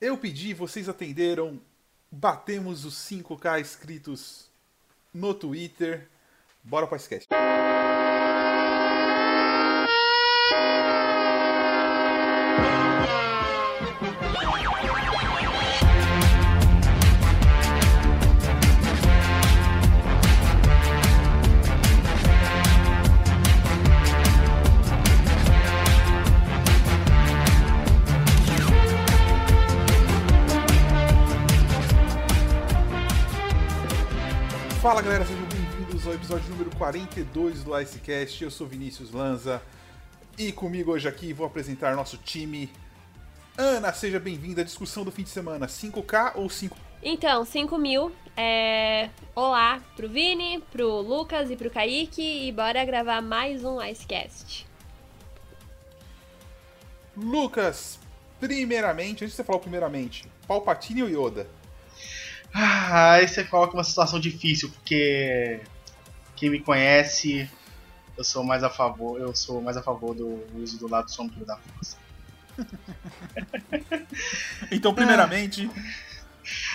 Eu pedi, vocês atenderam. Batemos os 5k inscritos no Twitter. Bora para o 42 do Icecast. Eu sou Vinícius Lanza e comigo hoje aqui vou apresentar nosso time. Ana, seja bem-vinda à discussão do fim de semana: 5K ou 5? Então, 5 mil. É... Olá pro Vini, pro Lucas e pro Kaique e bora gravar mais um Icecast. Lucas, primeiramente, antes de você falar primeiramente, Palpatine ou Yoda? Ah, aí você coloca uma situação difícil, porque quem me conhece, eu sou mais a favor, eu sou mais a favor do uso do lado sombrio da força. então, primeiramente.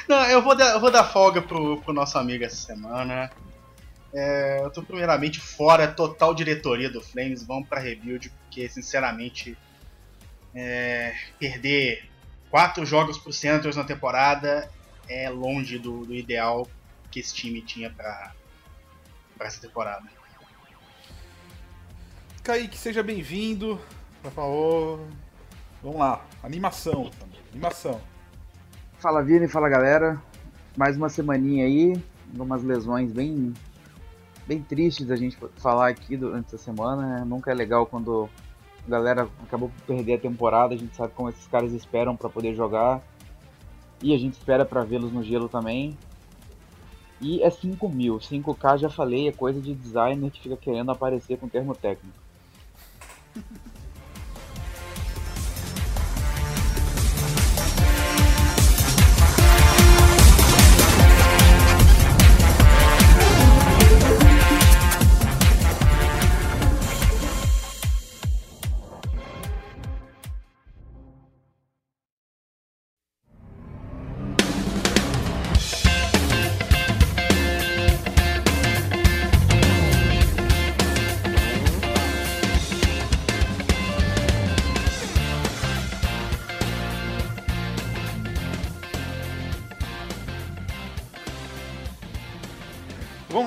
Não, eu vou dar, eu vou dar folga pro, pro nosso amigo essa semana. É, eu tô primeiramente fora total diretoria do Flames, vamos pra rebuild, porque sinceramente é, perder quatro jogos pro Senators na temporada é longe do, do ideal que esse time tinha para essa temporada. Kaique, seja bem-vindo. Por favor. Vamos lá. Animação. Animação. Fala Vini, fala galera. Mais uma semaninha aí. Algumas lesões bem, bem tristes a gente falar aqui durante essa semana. Né? Nunca é legal quando a galera acabou por perder a temporada. A gente sabe como esses caras esperam para poder jogar. E a gente espera para vê-los no gelo também. E é 5 mil. 5K já falei, é coisa de designer que fica querendo aparecer com termo técnico.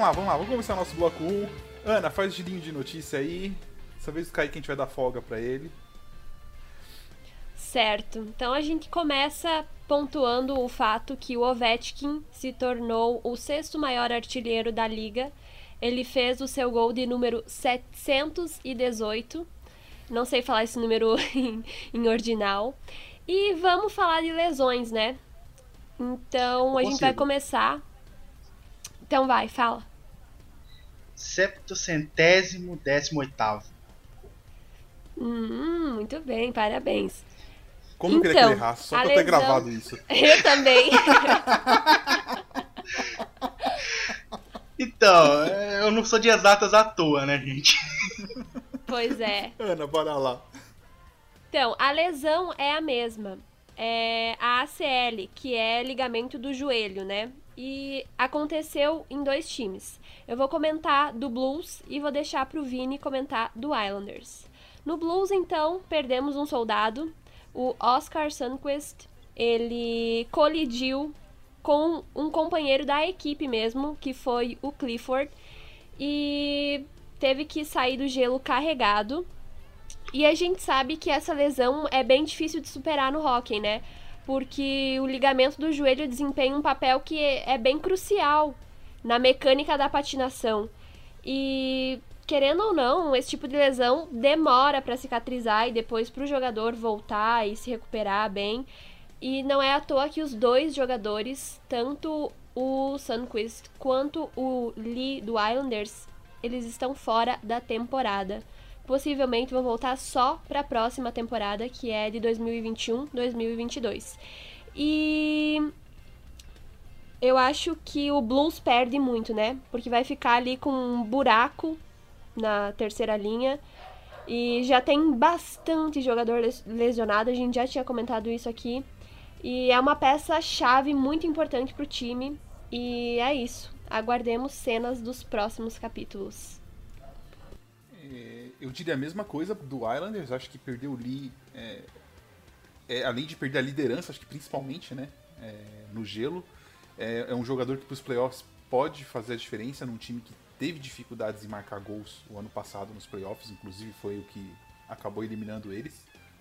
lá, vamos lá, vamos começar nosso bloco 1. Ana, faz o girinho de notícia aí. Dessa vez o Kaique a gente vai dar folga pra ele. Certo. Então a gente começa pontuando o fato que o Ovechkin se tornou o sexto maior artilheiro da liga. Ele fez o seu gol de número 718. Não sei falar esse número em, em ordinal. E vamos falar de lesões, né? Então a gente vai começar. Então vai, fala. Septocentésimo décimo oitavo. Hum, muito bem, parabéns. Como eu queria que ele errasse, só pra lesão... ter gravado isso. Eu também. então, eu não sou de exatas à toa, né, gente? Pois é. Ana, bora lá. Então, a lesão é a mesma. É a ACL, que é ligamento do joelho, né? E aconteceu em dois times. Eu vou comentar do Blues e vou deixar para o Vini comentar do Islanders. No Blues, então, perdemos um soldado, o Oscar Sundquist. Ele colidiu com um companheiro da equipe mesmo, que foi o Clifford, e teve que sair do gelo carregado. E a gente sabe que essa lesão é bem difícil de superar no hockey, né? Porque o ligamento do joelho desempenha um papel que é bem crucial na mecânica da patinação. E querendo ou não, esse tipo de lesão demora para cicatrizar e depois para o jogador voltar e se recuperar bem. E não é à toa que os dois jogadores, tanto o Sunquist quanto o Lee do Islanders, eles estão fora da temporada. Possivelmente vão voltar só para a próxima temporada, que é de 2021-2022. E eu acho que o Blues perde muito, né? Porque vai ficar ali com um buraco na terceira linha. E já tem bastante jogador lesionado, a gente já tinha comentado isso aqui. E é uma peça-chave muito importante para o time. E é isso. Aguardemos cenas dos próximos capítulos. Eu diria a mesma coisa do Islanders. Acho que perdeu o Lee. É, é, além de perder a liderança, acho que principalmente né, é, no gelo. É, é um jogador que para os playoffs pode fazer a diferença num time que teve dificuldades em marcar gols o ano passado nos playoffs. Inclusive foi o que acabou eliminando eles,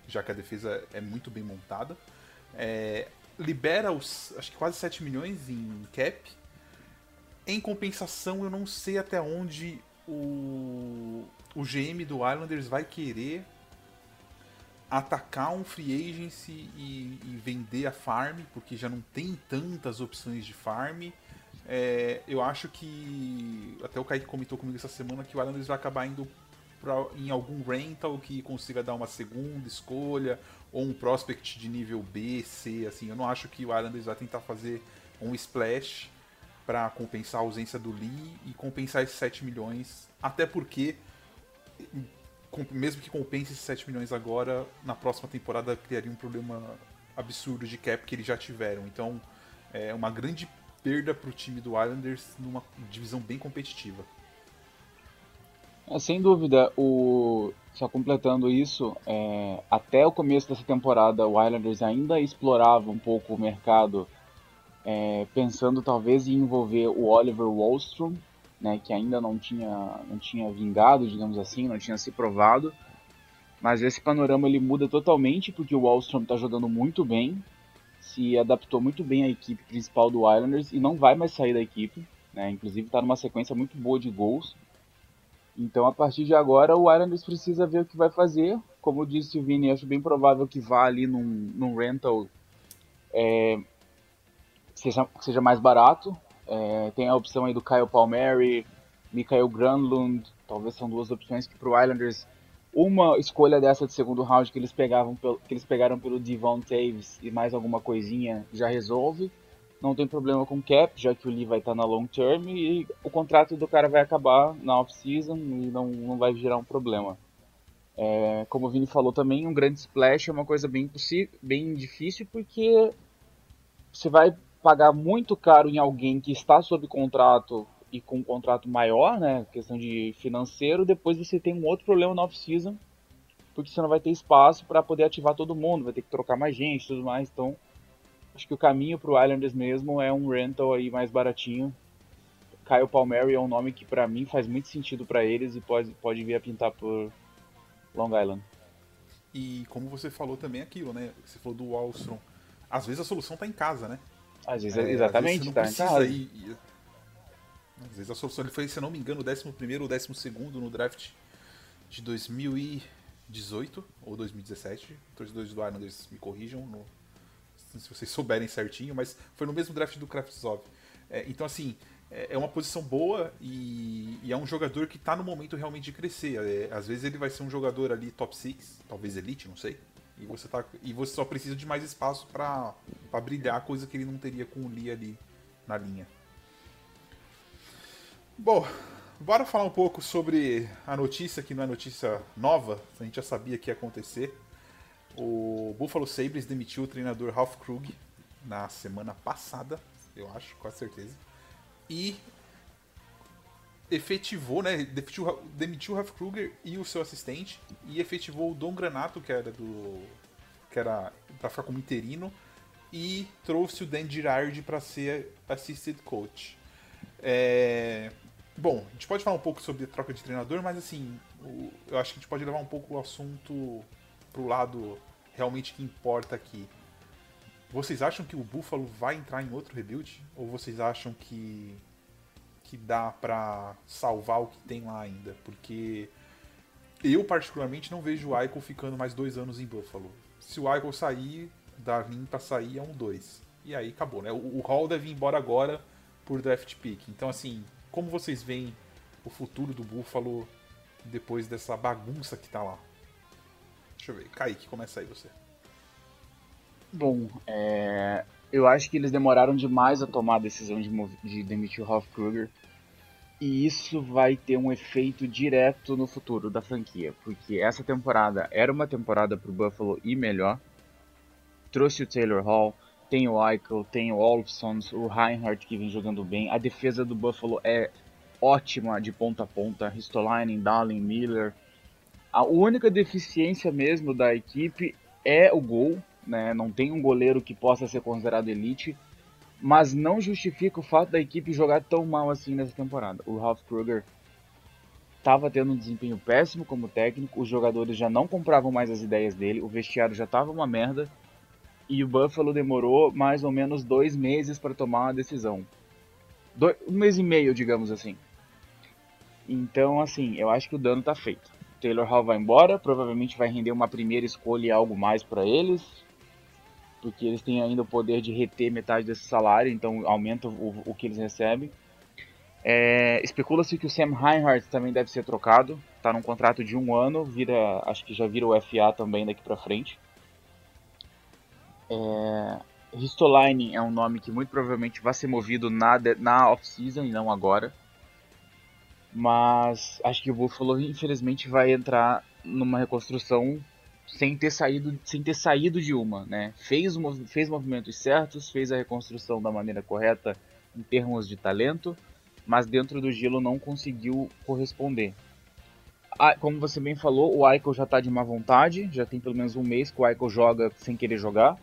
já que a defesa é muito bem montada. É, libera os acho que quase 7 milhões em cap. Em compensação, eu não sei até onde o, o GM do Islanders vai querer atacar um free agency e, e, vender a farm, porque já não tem tantas opções de farm. É, eu acho que. Até o Kaique comentou comigo essa semana que o Islanders vai acabar indo pra, em algum rental que consiga dar uma segunda escolha, ou um prospect de nível B, C. Assim, eu não acho que o Islanders vai tentar fazer um splash para compensar a ausência do Lee e compensar esses 7 milhões. Até porque mesmo que compense esses 7 milhões agora, na próxima temporada criaria um problema absurdo de cap que eles já tiveram. Então, é uma grande perda para o time do Islanders numa divisão bem competitiva. É, sem dúvida, o... só completando isso, é... até o começo dessa temporada o Islanders ainda explorava um pouco o mercado, é... pensando talvez em envolver o Oliver Wallstrom, né, que ainda não tinha, não tinha vingado, digamos assim, não tinha se provado. Mas esse panorama ele muda totalmente porque o Wallstrom está jogando muito bem, se adaptou muito bem à equipe principal do Islanders e não vai mais sair da equipe. Né? Inclusive está numa sequência muito boa de gols. Então a partir de agora o Islanders precisa ver o que vai fazer. Como disse o Vini, acho bem provável que vá ali num, num rental é, seja, seja mais barato, é, tem a opção aí do Kyle Palmieri, Mikael Granlund, talvez são duas opções que para Islanders uma escolha dessa de segundo round que eles pegavam que eles pegaram pelo Devon Taves e mais alguma coisinha já resolve. Não tem problema com cap, já que o Lee vai estar na long term e o contrato do cara vai acabar na off season e não, não vai gerar um problema. É, como o Vini falou também, um grande splash é uma coisa bem, bem difícil porque você vai pagar muito caro em alguém que está sob contrato e com um contrato maior, né, questão de financeiro, depois você tem um outro problema na off-season, porque você não vai ter espaço para poder ativar todo mundo, vai ter que trocar mais gente e tudo mais, então acho que o caminho para o Islanders mesmo é um rental aí mais baratinho. Kyle Palmieri é um nome que para mim faz muito sentido para eles e pode, pode vir a pintar por Long Island. E como você falou também aquilo, né? Você falou do Wallstrom. Às vezes a solução está em casa, né? Às vezes, é, exatamente, às vezes tá ir, ir, Às vezes a solução ele foi, se não me engano, o 11 ou 12 no draft de 2018 ou 2017. Torcedores do Islanders me corrijam no, se vocês souberem certinho, mas foi no mesmo draft do Kravtsov. É, então, assim, é, é uma posição boa e, e, é um jogador que está no momento realmente de crescer. É, às vezes ele vai ser um jogador ali top 6, talvez elite, não sei. E você, tá, e você só precisa de mais espaço para brilhar, coisa que ele não teria com o Lee ali na linha. Bom, bora falar um pouco sobre a notícia que não é notícia nova, a gente já sabia que ia acontecer. O Buffalo Sabres demitiu o treinador Ralph Krug na semana passada, eu acho, com certeza. E efetivou, né? Demitiu, o Ralph Kruger e o seu assistente e efetivou o Dom Granato, que era do. que era pra ficar como interino, e trouxe o Dan Girardi para ser assisted coach. É... Bom, a gente pode falar um pouco sobre a troca de treinador, mas assim, eu acho que a gente pode levar um pouco o assunto pro lado realmente que importa aqui. Vocês acham que o Buffalo vai entrar em outro rebuild? Ou vocês acham que que dá para salvar o que tem lá ainda, porque eu particularmente não vejo o Eichel ficando mais dois anos em Buffalo. Se o Eichel sair, Darlin para sair é um dois. E aí acabou, né? O, o Hall deve ir embora agora por draft pick. Então assim, como vocês veem o futuro do Buffalo depois dessa bagunça que tá lá? Deixa eu ver. Kaique, começa aí você. Bom, é, eu acho que eles demoraram demais a tomar a decisão de, de demitir o Ralph Kruger. E isso vai ter um efeito direto no futuro da franquia, porque essa temporada era uma temporada para o Buffalo ir melhor. Trouxe o Taylor Hall, tem o Eichel, tem o Olson, o Reinhardt que vem jogando bem. A defesa do Buffalo é ótima de ponta a ponta. Ristolainen, Darling, Miller. A única deficiência mesmo da equipe é o gol. Né? Não tem um goleiro que possa ser considerado elite. Mas não justifica o fato da equipe jogar tão mal assim nessa temporada. O Ralph Kruger estava tendo um desempenho péssimo como técnico, os jogadores já não compravam mais as ideias dele, o vestiário já estava uma merda e o Buffalo demorou mais ou menos dois meses para tomar uma decisão. um mês e meio, digamos assim. Então, assim, eu acho que o dano está feito. Taylor Hall vai embora, provavelmente vai render uma primeira escolha e algo mais para eles, porque eles têm ainda o poder de reter metade desse salário, então aumenta o, o que eles recebem. É, Especula-se que o Sam Reinhardt também deve ser trocado. Está num contrato de um ano, vira, acho que já vira o FA também daqui para frente. É, é um nome que muito provavelmente vai ser movido na, na off-season e não agora. Mas acho que o Buffalo infelizmente vai entrar numa reconstrução sem ter saído, sem ter saído de uma, né? Fez, fez movimentos certos, fez a reconstrução da maneira correta em termos de talento, mas dentro do gelo não conseguiu corresponder. Como você bem falou, o Aiko já está de má vontade, já tem pelo menos um mês que o Aiko joga sem querer jogar.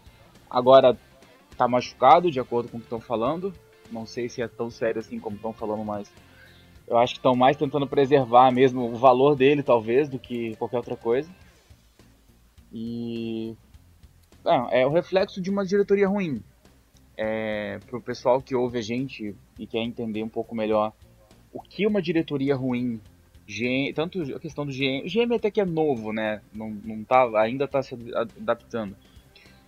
Agora está machucado, de acordo com o que estão falando. Não sei se é tão sério assim como estão falando, mas eu acho que estão mais tentando preservar mesmo o valor dele, talvez, do que qualquer outra coisa. E. Não, é o reflexo de uma diretoria ruim é, para o pessoal que ouve a gente e quer entender um pouco melhor o que uma diretoria ruim, GM, tanto a questão do GM, o GM até que é novo, né? Não, não tá, ainda está se adaptando.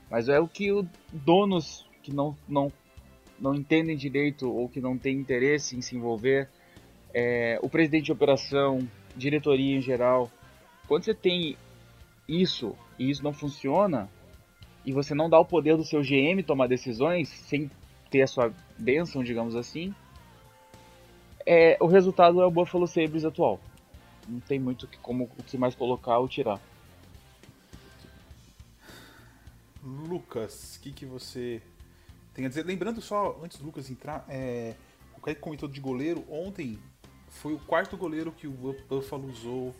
Mas é o que os donos que não, não, não entendem direito ou que não têm interesse em se envolver, é, o presidente de operação, diretoria em geral, quando você tem isso e isso não funciona, e você não dá o poder do seu GM tomar decisões sem ter a sua bênção, digamos assim, é, o resultado é o Buffalo Sabres atual. Não tem muito como o que mais colocar ou tirar. Lucas, o que, que você tem a dizer? Lembrando só, antes do Lucas entrar, é, o Kaique comentou de goleiro. Ontem foi o quarto goleiro que o Buffalo usou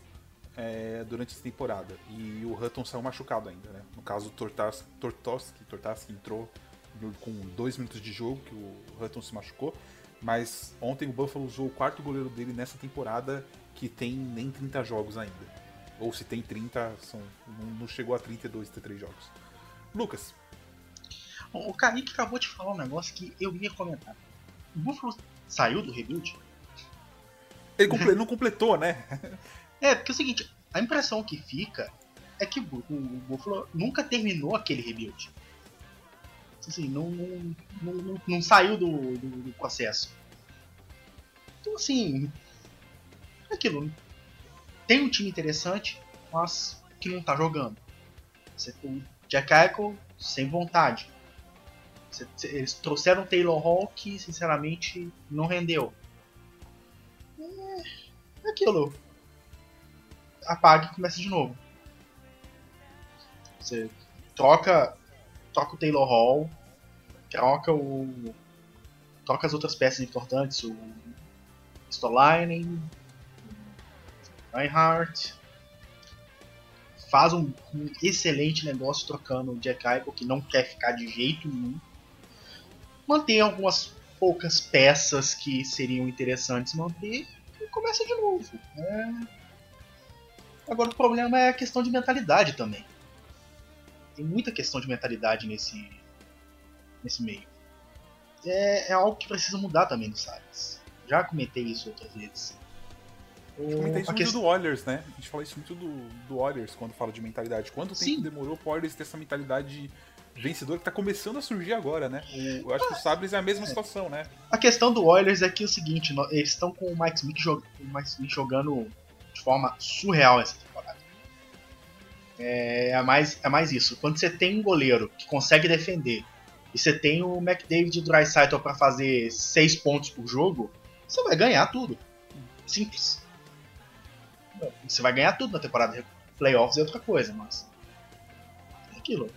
é, durante essa temporada. E o Hutton saiu machucado ainda, né? No caso, o Tortoski, Tortoski entrou com dois minutos de jogo, que o Hutton se machucou. Mas ontem o Buffalo usou o quarto goleiro dele nessa temporada, que tem nem 30 jogos ainda. Ou se tem 30, são, não chegou a 32, 33 jogos. Lucas. O Kaique acabou de falar um negócio que eu ia comentar. O Buffalo saiu do rebuild? Ele comple não completou, né? É, porque é o seguinte, a impressão que fica é que o Buffalo nunca terminou aquele rebuild. Assim, não, não, não, não saiu do, do, do, processo. Então, assim, é aquilo. Tem um time interessante, mas que não tá jogando. Você, o Jack Eichel sem vontade. Eles trouxeram Taylor Hall que, sinceramente, não rendeu. É, aquilo apaga e começa de novo. Você troca, troca o Taylor Hall, troca o. troca as outras peças importantes, o Stolainen, Reinhardt. Faz um, um, excelente negócio trocando o Jack Eichel, que não quer ficar de jeito nenhum. Mantém algumas poucas peças que seriam interessantes manter começa de novo. É Agora o problema é a questão de mentalidade também. Tem muita questão de mentalidade nesse, nesse meio. É, é algo que precisa mudar também no Salles. Já comentei isso outras vezes. Eu comentei isso muito questão... do Oilers, né? A gente fala isso muito do, do Oilers quando fala de mentalidade. Quanto tempo Sim. demorou pro Oilers ter essa mentalidade vencedora que tá começando a surgir agora, né? O, eu acho que o Sabres é a mesma é. situação, né? A questão do Oilers é que é o seguinte, eles estão com o Mike Smith, jog... o Mike Smith jogando de forma surreal essa temporada. É, é, mais, é mais isso. Quando você tem um goleiro que consegue defender e você tem o McDavid e o Dreisaitl para fazer 6 pontos por jogo, você vai ganhar tudo. Simples. Você vai ganhar tudo na temporada. Playoffs é outra coisa, mas. É aquilo.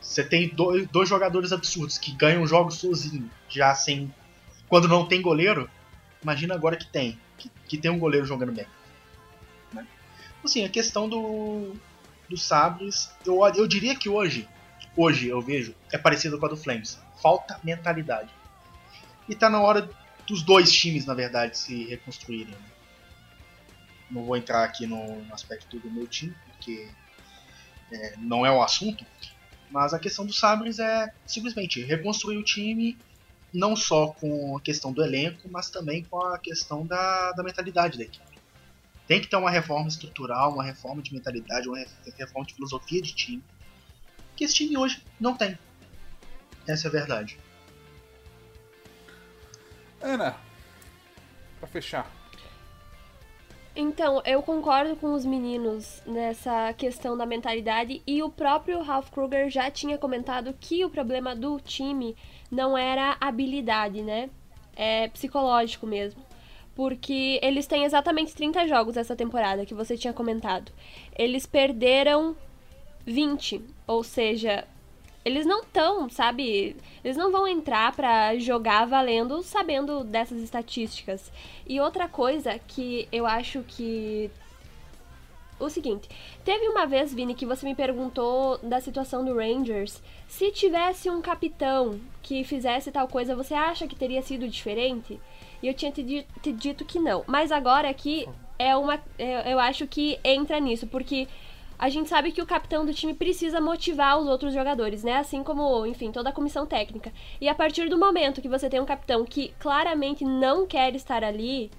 Você tem dois, dois jogadores absurdos que ganham jogos sozinho, já sem. Quando não tem goleiro, imagina agora que tem. Que, que tem um goleiro jogando bem. Né? Assim, a questão do, dos sabres, eu, eu diria que hoje, hoje eu vejo, é parecido com a do Flames. Falta mentalidade. E tá na hora dos dois times, na verdade, se reconstruírem. Né? Não vou entrar aqui no, no aspecto do meu time, porque é, não é o assunto. Mas a questão dos Sabres é simplesmente reconstruir o time, não só com a questão do elenco, mas também com a questão da, da mentalidade da equipe. Tem que ter uma reforma estrutural, uma reforma de mentalidade, uma reforma de filosofia de time, que esse time hoje não tem. Essa é a verdade. Ana, para fechar, então, eu concordo com os meninos nessa questão da mentalidade e o próprio Ralph Kruger já tinha comentado que o problema do time não era habilidade, né? É psicológico mesmo. Porque eles têm exatamente 30 jogos essa temporada que você tinha comentado. Eles perderam 20, ou seja, eles não estão, sabe? Eles não vão entrar para jogar valendo sabendo dessas estatísticas. E outra coisa que eu acho que o seguinte, teve uma vez, Vini, que você me perguntou da situação do Rangers. Se tivesse um capitão que fizesse tal coisa, você acha que teria sido diferente? E eu tinha te, te dito que não. Mas agora aqui é uma. Eu acho que entra nisso, porque a gente sabe que o capitão do time precisa motivar os outros jogadores, né? Assim como, enfim, toda a comissão técnica. E a partir do momento que você tem um capitão que claramente não quer estar ali,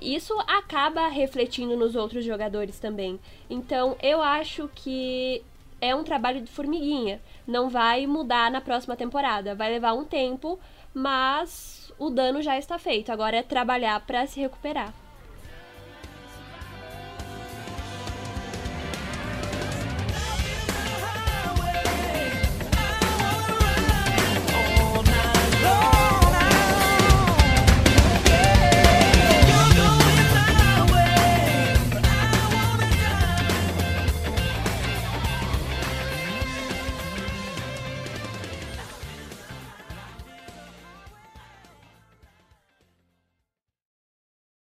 isso acaba refletindo nos outros jogadores também. Então, eu acho que é um trabalho de formiguinha. Não vai mudar na próxima temporada. Vai levar um tempo, mas o dano já está feito. Agora é trabalhar para se recuperar.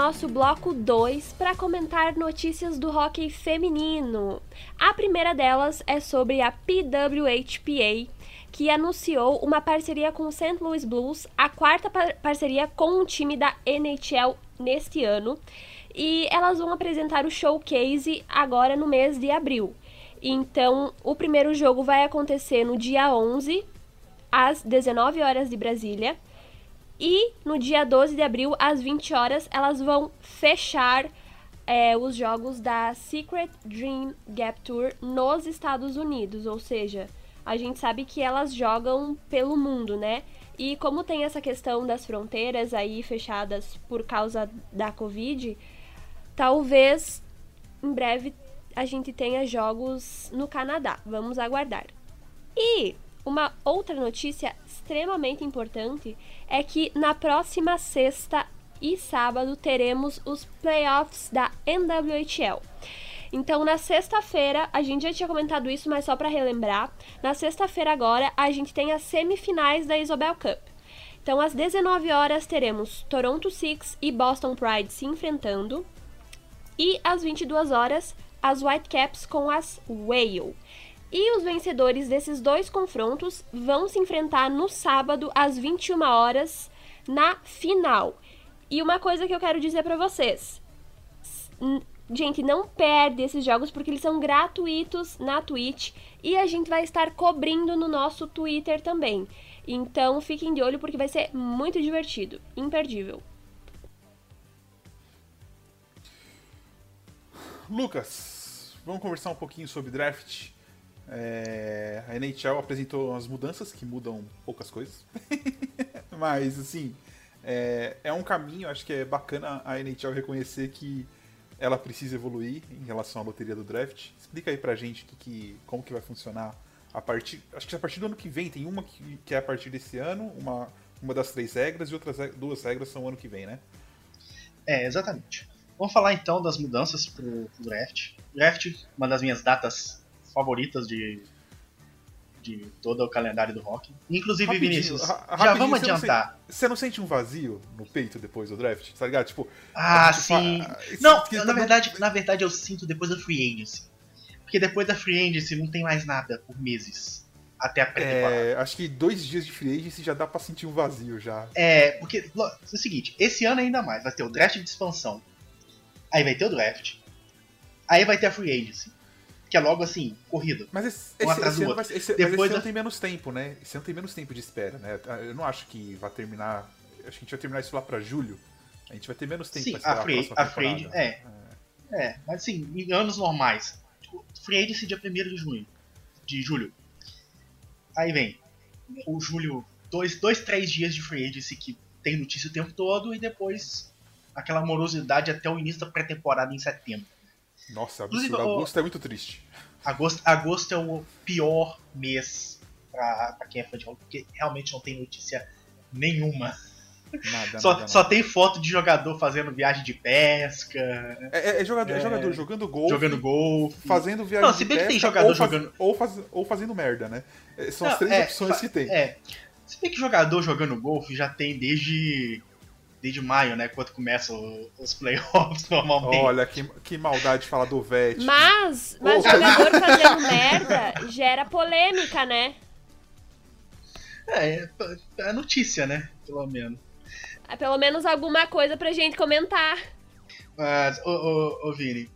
nosso bloco 2 para comentar notícias do hockey feminino. A primeira delas é sobre a PWHPA, que anunciou uma parceria com o St. Louis Blues, a quarta par parceria com o time da NHL neste ano. E elas vão apresentar o showcase agora no mês de abril. Então, o primeiro jogo vai acontecer no dia 11, às 19 horas de Brasília. E no dia 12 de abril, às 20 horas, elas vão fechar é, os jogos da Secret Dream Gap Tour nos Estados Unidos. Ou seja, a gente sabe que elas jogam pelo mundo, né? E como tem essa questão das fronteiras aí fechadas por causa da Covid, talvez em breve a gente tenha jogos no Canadá. Vamos aguardar. E uma outra notícia extremamente importante é que na próxima sexta e sábado teremos os playoffs da NWHL. Então, na sexta-feira, a gente já tinha comentado isso, mas só para relembrar, na sexta-feira agora a gente tem as semifinais da Isobel Cup. Então, às 19 horas teremos Toronto Six e Boston Pride se enfrentando. E às 22 horas, as Whitecaps com as Whale. E os vencedores desses dois confrontos vão se enfrentar no sábado às 21 horas na final. E uma coisa que eu quero dizer para vocês: Gente, não perde esses jogos porque eles são gratuitos na Twitch e a gente vai estar cobrindo no nosso Twitter também. Então fiquem de olho porque vai ser muito divertido, imperdível. Lucas, vamos conversar um pouquinho sobre draft. É, a NHL apresentou as mudanças que mudam poucas coisas, mas assim é, é, um caminho. Acho que é bacana a NHL reconhecer que ela precisa evoluir em relação à loteria do draft. Explica aí pra gente que, que, como que vai funcionar a partir. Acho que a partir do ano que vem tem uma que, que é a partir desse ano, uma, uma das três regras, e outras duas regras são o ano que vem, né? É, exatamente. Vamos falar então das mudanças pro, pro draft. Draft, uma das minhas datas favoritas de, de todo o calendário do rock. Inclusive, Rapidinho, Vinícius, já vamos você não adiantar. Você não sente um vazio no peito depois do draft? Tá ligado? Tipo. Ah, gente fa- sim. esse- Não, que- na verdade, na verdade eu sinto depois da Free Agency. Porque depois da Free Agency não tem mais nada por meses. Até a pré-temporada. É, acho que dois dias de free agency já dá pra sentir um vazio já. É, porque é o seguinte, esse ano ainda mais, vai ter o draft de expansão. Aí vai ter o draft. Aí vai ter a Free Agency. Que é logo assim, corrida. Mas esse, Um esse, esse ano, vai, esse, mas Depois esse ano da- tem menos tempo, né? Esse ano tem menos tempo de espera, né? Eu não acho que vai terminar. Acho que a gente vai terminar isso lá pra julho. A gente vai ter menos tempo Sim, pra esperar a Free, a free temporada. é. É, mas assim, em anos normais. Tipo, Free Agency dia 1 de junho. De julho. Aí vem o julho, dois, dois, três dias de Free Agency que tem notícia o tempo todo e depois aquela morosidade até o início da pré-temporada em setembro. Nossa, Inclusive, absurdo. o- Agosto é muito triste. Agosto, agosto é o pior mês pra, pra quem é fã de rock, porque realmente não tem notícia nenhuma. Nada, Só, nada, só nada. tem foto de jogador fazendo viagem de pesca, É, é- é jogador, é É. jogador jogando golfe, jogando golfe. fazendo viagem Não, se de bem que tem pesca, jogador ou faz- jogando- Ou, faz- ou fazendo merda, né? É, São as Não, três é, opções fa- que tem. É. Se bem que jogador jogando golfe já tem desde. Desde maio, né? Quando começam os playoffs normalmente. Olha, que, que maldade falar do Vet. Mas, mas Ô, jogador fazendo merda gera polêmica, né? É, é, é notícia, né? Pelo menos. É Pelo menos alguma coisa pra gente comentar. Mas, ô, ô, ô Vini,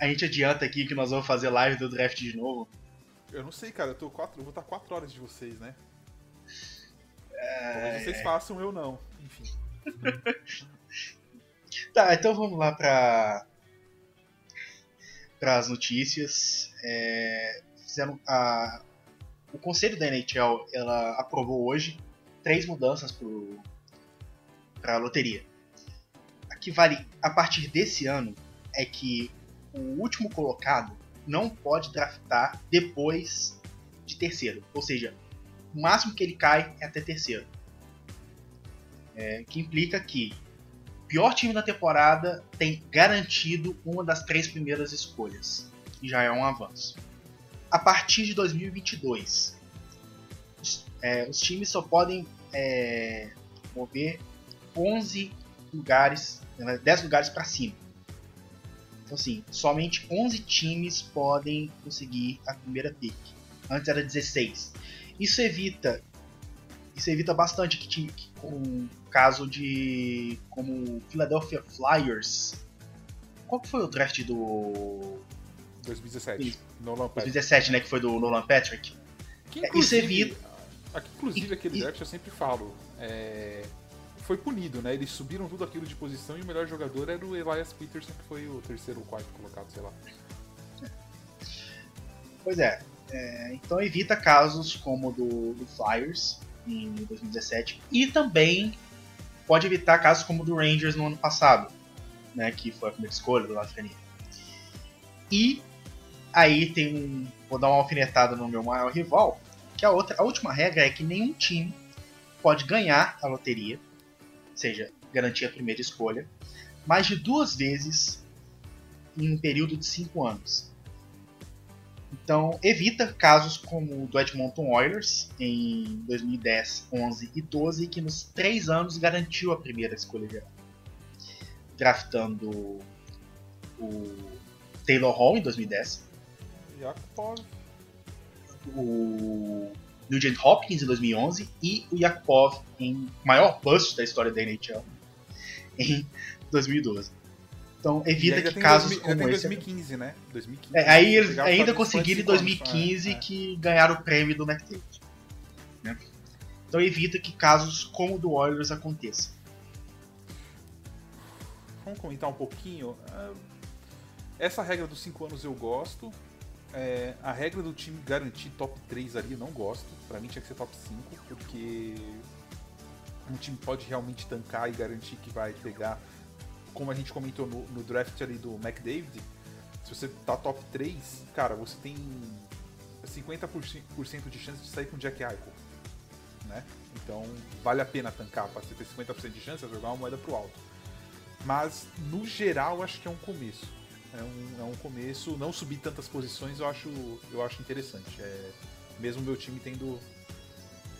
a gente adianta aqui que nós vamos fazer live do draft de novo. Eu não sei, cara. Eu, tô quatro, eu vou estar quatro horas de vocês, né? É, Talvez vocês façam, eu não. Enfim. Tá, então vamos lá para para as notícias. É, fizeram a, o conselho da NHL ela aprovou hoje três mudanças para a loteria. A que vale a partir desse ano é que o último colocado não pode draftar depois de terceiro, ou seja, o máximo que ele cai é até terceiro. É, que implica que o pior time da temporada tem garantido uma das três primeiras escolhas, que já é um avanço. A partir de 2022, os, é, os times só podem é, mover 11 lugares, né, 10 lugares para cima. Então, assim, somente 11 times podem conseguir a primeira pick. Antes era 16. Isso evita isso evita bastante que, time- que com um caso de como o Philadelphia Flyers. Qual que foi o draft do 2017. Nolan Patrick. 2017, né, que foi do Nolan Patrick? Que, Isso inclusive, evita- aqui, inclusive, aquele e- draft eu sempre falo. é, foi punido, né? Eles subiram tudo aquilo de posição e o melhor jogador era o Elias Peterson, que foi o terceiro ou quarto colocado, sei lá. Pois é. é, então evita casos como o do, do Flyers em 2017 e também pode evitar casos como o do Rangers no ano passado, né, que foi a primeira escolha do Lafreniere. E aí tem um, vou dar uma alfinetada no meu maior rival, que a outra, a última regra é que nenhum time pode ganhar a loteria, ou seja, garantir a primeira escolha, mais de duas vezes em um período de cinco anos. Então, evita casos como o do Edmonton Oilers em 2010, 11 e 12, que nos três anos garantiu a primeira escolha geral. Draftando o Taylor Hall em 2010, Yakupov. o Nugent Hopkins em 2011 e o Yakupov em maior bust da história da NHL em 2012. Então evita que casos 2000 ainda como esse. 2015, né? 2015. É, aí eles ainda conseguiram em 55 anos, 2015 é. que ganharam o prêmio do McDavid. Né? Então evita que casos como o do Oilers aconteçam. Vamos comentar um pouquinho. Ah, Essa regra dos 5 anos eu gosto. É, a regra do time garantir top 3 ali eu não gosto. Pra mim tinha que ser top 5, porque um time pode realmente tancar e garantir que vai pegar, como a gente comentou no, no draft ali do McDavid, se você tá top 3, cara, você tem 50% de chance de sair com Jack Eichel. Né? Então vale a pena tancar para você ter 50% de chance de jogar uma moeda pro alto. Mas no geral acho que é um começo. É um, é um começo, não subir tantas posições eu acho, eu acho interessante. É, mesmo meu time tendo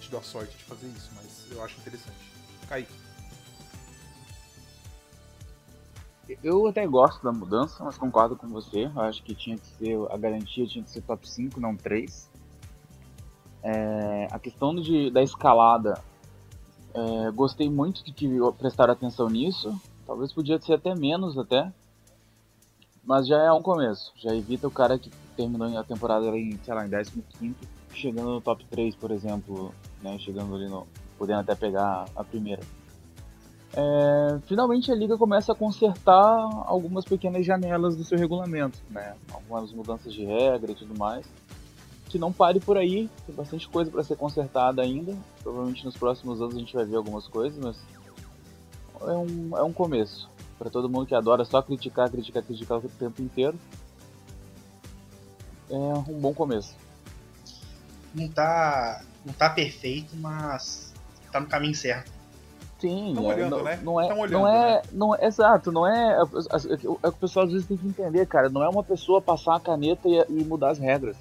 tido a sorte de fazer isso, mas eu acho interessante. Kaique. Eu até gosto da mudança, mas concordo com você. Eu acho que tinha que ser a garantia tinha que ser top 5, não 3. É, a questão de, da escalada, é, gostei muito de que prestar atenção nisso. Talvez podia ser até menos até. Mas já é um começo. Já evita o cara que terminou a temporada em, sei lá, em 15 chegando no top 3, por exemplo, né? Chegando ali no. podendo até pegar a primeira. É, finalmente a liga começa a consertar algumas pequenas janelas do seu regulamento, né? Algumas mudanças de regra e tudo mais. Que não pare por aí, tem bastante coisa para ser consertada ainda. Provavelmente nos próximos anos a gente vai ver algumas coisas, mas é um, é um começo. Para todo mundo que adora só criticar, criticar, criticar o tempo inteiro. É um bom começo. Não tá, não tá perfeito, mas tá no caminho certo. Sim, Tão é, olhando, não, né? não é, olhando, não é, né? não é, exato, não é, é, é o que o pessoal às vezes tem que entender, cara, não é uma pessoa passar a caneta e, e mudar as regras,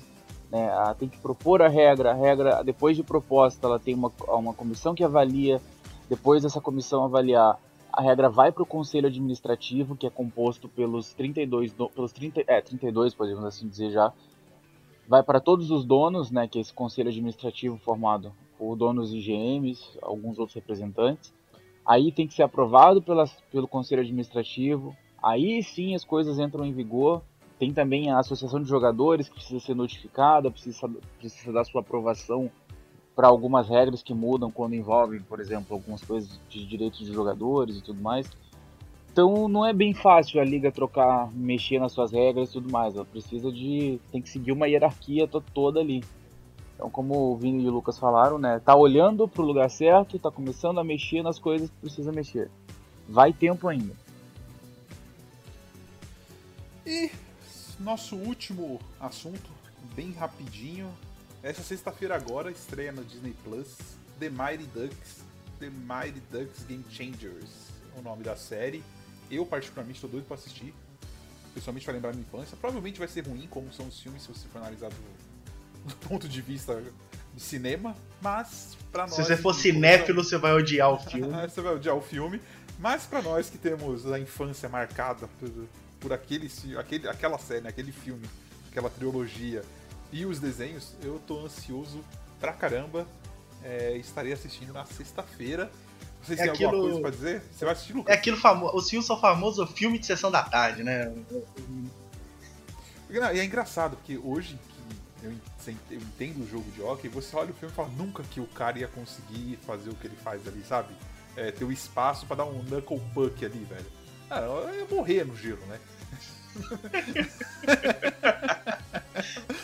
né? Ela tem que propor a regra, a regra depois de proposta, ela tem uma, uma comissão que avalia, depois dessa comissão avaliar, a regra vai para o conselho administrativo, que é composto pelos 32, do- pelos 30, é, 32, podemos assim dizer já, vai para todos os donos, né, que é esse conselho administrativo formado por donos e GMs, alguns outros representantes. Aí tem que ser aprovado pelas, pelo conselho administrativo. Aí sim as coisas entram em vigor. Tem também a associação de jogadores que precisa ser notificada, precisa, precisa dar sua aprovação para algumas regras que mudam quando envolvem, por exemplo, algumas coisas de direitos de jogadores e tudo mais. Então não é bem fácil a liga trocar, mexer nas suas regras e tudo mais. Ela precisa de. tem que seguir uma hierarquia to- toda ali. Então, como o Vini e o Lucas falaram, né? Tá olhando pro lugar certo, tá começando a mexer nas coisas que precisa mexer. Vai tempo ainda. E nosso último assunto, bem rapidinho. Essa sexta-feira agora estreia no Disney Plus The Mighty Ducks, The Mighty Ducks Game Changers, é o nome da série. Eu particularmente estou doido para assistir. Pessoalmente vai lembrar minha infância. Provavelmente vai ser ruim, como são os filmes, se você for analisar do, do ponto de vista de cinema. Mas para nós. Se você for cinéfilo, você vai odiar o filme. você vai odiar o filme. Mas pra nós que temos a infância marcada por, por aquele, aquele, aquela série, aquele filme, aquela trilogia e os desenhos, eu tô ansioso pra caramba. É, estarei assistindo na sexta-feira. Vocês É têm alguma aquilo- coisa pra dizer? Você vai assistir, Lucas? É aquilo famoso. Os filmes são famosos filme de sessão da tarde, né? Não, E é engraçado, porque hoje eu entendo o jogo de hockey, você olha o filme e fala nunca que o cara ia conseguir fazer o que ele faz ali, sabe? É, ter o espaço pra dar um knuckle puck ali, velho. Ah, eu ia morrer no gelo, né?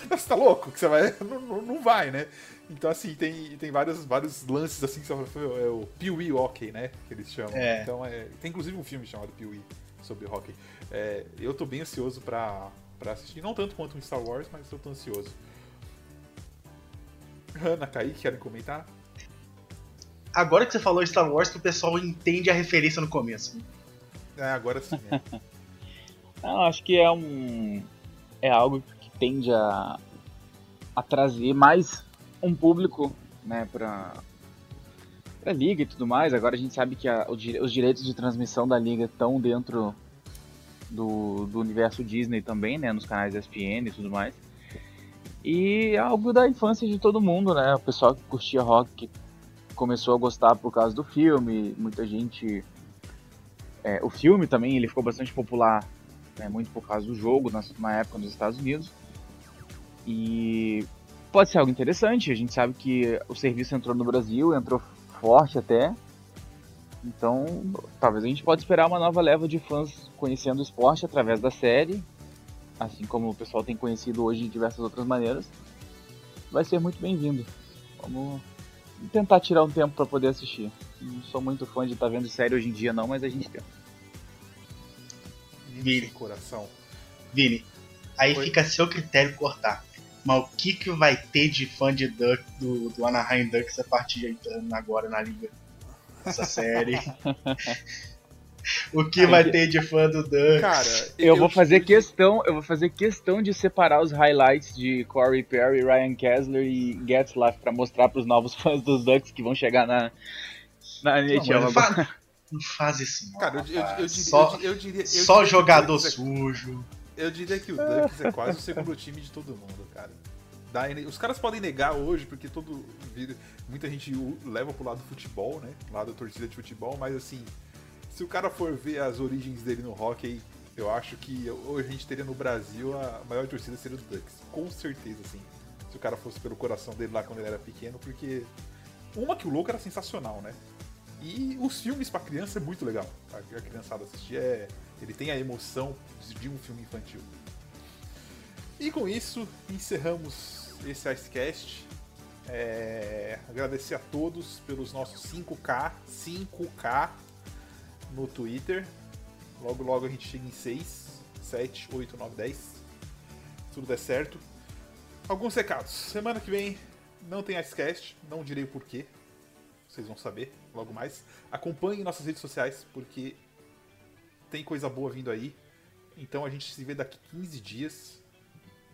você tá louco? Que você vai. Não, não- não vai, né? Então, assim, tem, tem vários, vários lances assim que você fala, é o Pee-Wee Hockey, né? Que eles chamam. É. Então, é, tem inclusive um filme chamado Pee-Wee sobre hockey. É, eu tô bem ansioso pra, pra assistir. Não tanto quanto um Star Wars, mas eu tô ansioso. Ana, Kaique, querem comentar? Agora que você falou Star Wars, que o pessoal entende a referência no começo. É, agora sim. É. Não, acho que é um. É algo que tende a, a trazer mais um público, né, pra, pra liga e tudo mais. Agora a gente sabe que a- os direitos de transmissão da liga estão dentro do, do universo Disney também, né, nos canais ESPN e tudo mais. E é algo da infância de todo mundo, né? O pessoal que curtia rock começou a gostar por causa do filme, muita gente É, o filme também ele ficou bastante popular, né, muito por causa do jogo na, na época nos Estados Unidos. E pode ser algo interessante. A gente sabe que o serviço entrou no Brasil, entrou forte até. Então, talvez a gente pode esperar uma nova leva de fãs conhecendo o esporte através da série, assim como o pessoal tem conhecido hoje de diversas outras maneiras. Vai ser muito bem-vindo. Vamos tentar tirar um tempo para poder assistir. Não sou muito fã de estar tá vendo série hoje em dia não, mas a gente tenta. Vini, coração. Vini, aí Foi? fica a seu critério cortar. Mas o que, que vai ter de fã de Duck, do, do Anaheim Ducks a partir de entrando agora na liga? Essa série. o que vai ter de fã do Ducks? Cara, eu, eu vou fazer questão, eu vou fazer questão de separar os highlights de Corey Perry, Ryan Kessler e Getzlaff para mostrar para os novos fãs dos Ducks que vão chegar na na NHL não, faz, não faz isso não. Cara, eu, eu, eu, diria, só, eu, diria, só jogador sujo. Eu diria que o Ducks é quase o segundo time de todo mundo, cara. Os caras podem negar hoje, porque todo. Muita gente leva pro lado do futebol, né? Lado da torcida de futebol, mas assim, se o cara for ver as origens dele no hockey, eu acho que hoje a gente teria no Brasil a maior torcida seria do Ducks. Com certeza, assim. Se o cara fosse pelo coração dele lá quando ele era pequeno, porque. Uma que o louco era sensacional, né? E os filmes pra criança é muito legal. A criançada assistir é ele tem a emoção de um filme infantil. E com isso, encerramos esse Icecast. É, agradecer a todos pelos nossos 5K, 5K no Twitter. Logo, logo a gente chega em 6, 7, 8, 9, 10. Se tudo der certo. Alguns recados. Semana que vem não tem Icecast, não direi o porquê. Vocês vão saber logo mais. Acompanhem nossas redes sociais, porque tem coisa boa vindo aí. Então a gente se vê daqui 15 dias,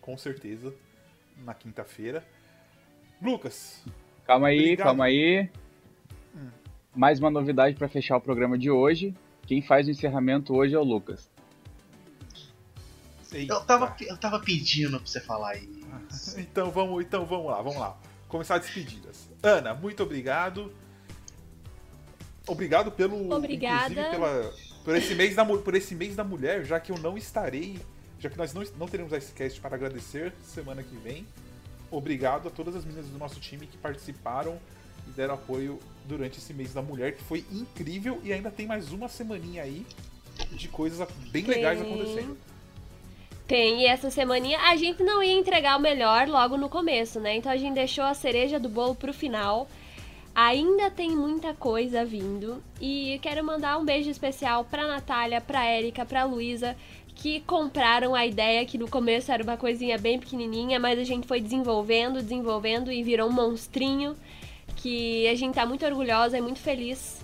com certeza, na quinta-feira. Lucas. Calma aí, obrigado. calma aí. Mais uma novidade para fechar o programa de hoje. Quem faz o encerramento hoje é o Lucas. Eu tava, eu tava pedindo pra você falar isso. então vamos, então vamos lá, vamos lá. Começar despedidas. Ana, muito obrigado. Obrigado pelo. Obrigada. Pela, por esse mês da, por esse mês da mulher, já que eu não estarei, já que nós não, não teremos esse cast para agradecer semana que vem. Obrigado a todas as meninas do nosso time que participaram e deram apoio durante esse mês da mulher, que foi incrível e ainda tem mais uma semaninha aí de coisas bem tem. legais acontecendo. Tem, e essa semaninha a gente não ia entregar o melhor logo no começo, né? Então a gente deixou a cereja do bolo pro final. Ainda tem muita coisa vindo e quero mandar um beijo especial pra Natália, pra Érica, pra Luísa, que compraram a ideia que no começo era uma coisinha bem pequenininha, mas a gente foi desenvolvendo, desenvolvendo e virou um monstrinho que a gente tá muito orgulhosa e muito feliz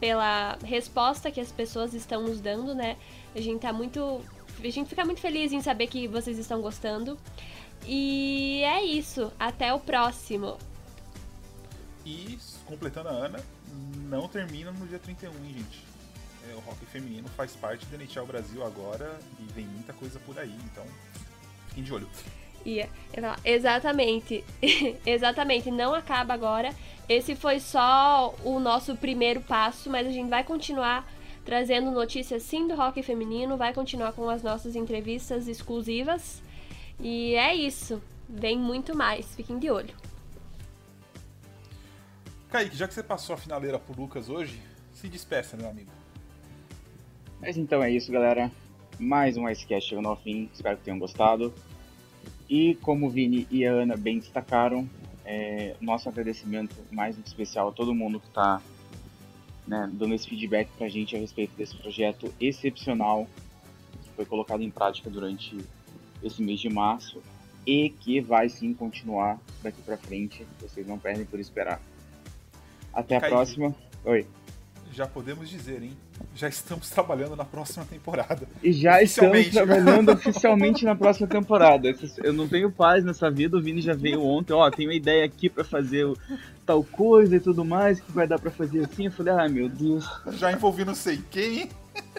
pela resposta que as pessoas estão nos dando, né? A gente tá muito a gente fica muito feliz em saber que vocês estão gostando. E é isso, até o próximo. E completando a Ana, não termina no dia 31, hein, gente. É, o rock feminino faz parte do NHL Brasil agora e vem muita coisa por aí, então fiquem de olho. Ia, exatamente, exatamente, não acaba agora. Esse foi só o nosso primeiro passo, mas a gente vai continuar trazendo notícias sim do rock feminino, vai continuar com as nossas entrevistas exclusivas. E é isso, vem muito mais, fiquem de olho. Kaique, já que você passou a finaleira pro Lucas hoje, se despeça, meu amigo. Mas então é isso, galera. Mais um Icecast chegando ao fim. Espero que tenham gostado. E como o Vini e a Ana bem destacaram, é, nosso agradecimento mais especial a todo mundo que está né, dando esse feedback para a gente a respeito desse projeto excepcional que foi colocado em prática durante esse mês de março e que vai sim continuar daqui para frente. Vocês não perdem por esperar. Até a próxima. Oi. Já podemos dizer, hein? Já estamos trabalhando na próxima temporada. E já estamos trabalhando oficialmente na próxima temporada. Eu não tenho paz nessa vida. O Vini já veio ontem. Ó, tem uma ideia aqui para fazer tal coisa e tudo mais que vai dar para fazer assim. Eu falei, ai ah, meu Deus. Já envolvi não sei quem.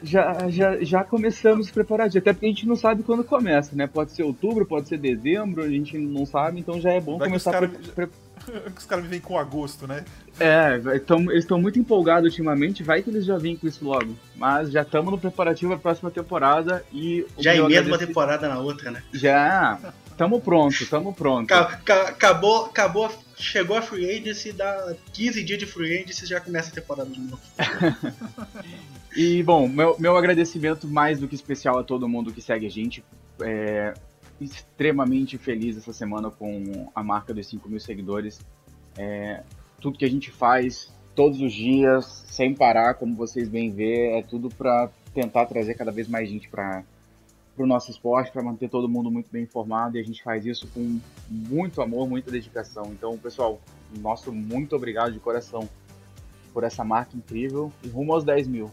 já, já, já começamos preparados, até porque a gente não sabe quando começa, né? Pode ser outubro, pode ser dezembro, a gente não sabe, então já é bom Vai começar cara- pre- Os caras me vêm com agosto, né? É, tão- eles estão muito empolgados ultimamente, vai que eles já vêm com isso logo. Mas já estamos no preparativo da próxima temporada e. Já meu emenda uma temporada na outra, né? Já, tamo pronto, tamo pronto. Ca- ca- acabou, acabou, chegou a Free Agency, dá 15 dias de Free Agency já começa a temporada de novo. E, bom, meu, meu agradecimento mais do que especial a todo mundo que segue a gente. É, extremamente feliz essa semana com a marca dos 5 mil seguidores. É, tudo que a gente faz todos os dias, sem parar, como vocês bem vê, é tudo para tentar trazer cada vez mais gente para o nosso esporte, para manter todo mundo muito bem informado. E a gente faz isso com muito amor, muita dedicação. Então, pessoal, nosso muito obrigado de coração por essa marca incrível e rumo aos 10 mil.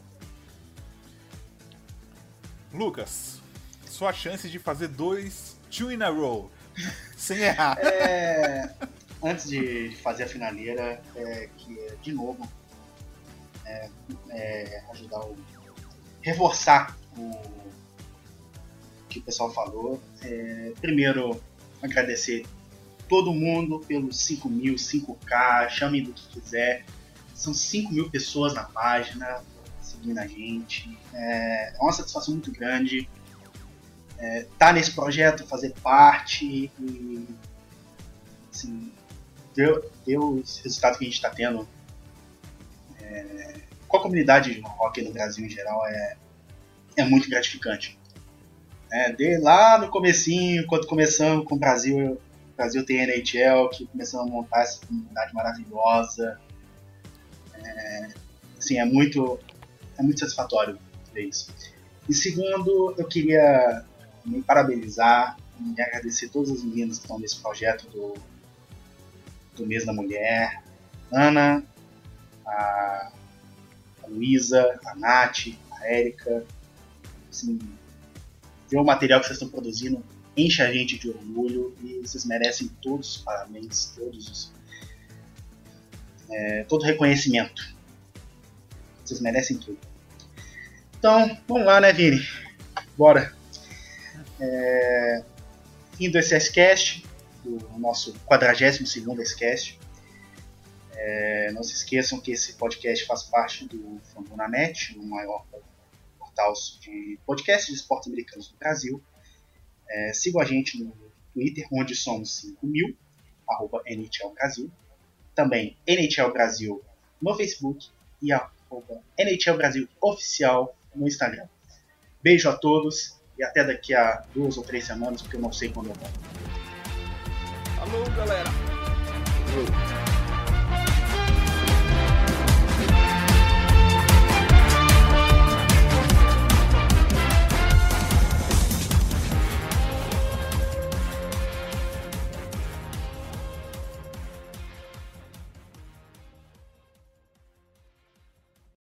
Lucas, sua chance de fazer dois two in a row. sem errar. É, antes de fazer a finaleira, é, que é, de novo, é, é, ajudar o. reforçar o que o pessoal falou. É, primeiro, agradecer todo mundo pelos 5 mil, 5K, chamem do que quiser. São 5 mil pessoas na página seguindo a gente. É, é uma satisfação muito grande estar tá nesse projeto, fazer parte e assim, ver, ver os resultados que a gente está tendo é, com a comunidade de rock no Brasil em geral é, é muito gratificante. É, de lá no comecinho, quando começamos com o Brasil, o Brasil tem NHL, que começamos a montar essa comunidade maravilhosa. É, assim, é muito, é muito satisfatório ver isso. E segundo, eu queria me parabenizar e agradecer todos os meninos que estão nesse projeto do, do mês da mulher. Ana, a, Luísa, a Nath, a Érica. Assim, ver o material que vocês estão produzindo enche a gente de orgulho e vocês merecem todos os parabéns, todos os, é, todo reconhecimento. Vocês merecem tudo. Então, vamos lá, né, Vini? Bora! É, fim do SSCast, do nosso 42º SCast. É, não se esqueçam que esse podcast faz parte do Fambonanet, o maior portal de podcasts de esportes americanos do Brasil. É, sigam a gente no Twitter, onde somos 5 mil, arroba NHL Brasil. Também NHL Brasil no Facebook e arroba NHL Brasil Oficial no Instagram. Beijo a todos e até daqui a duas ou três semanas, porque eu não sei quando eu volto. Falou, galera. Valeu.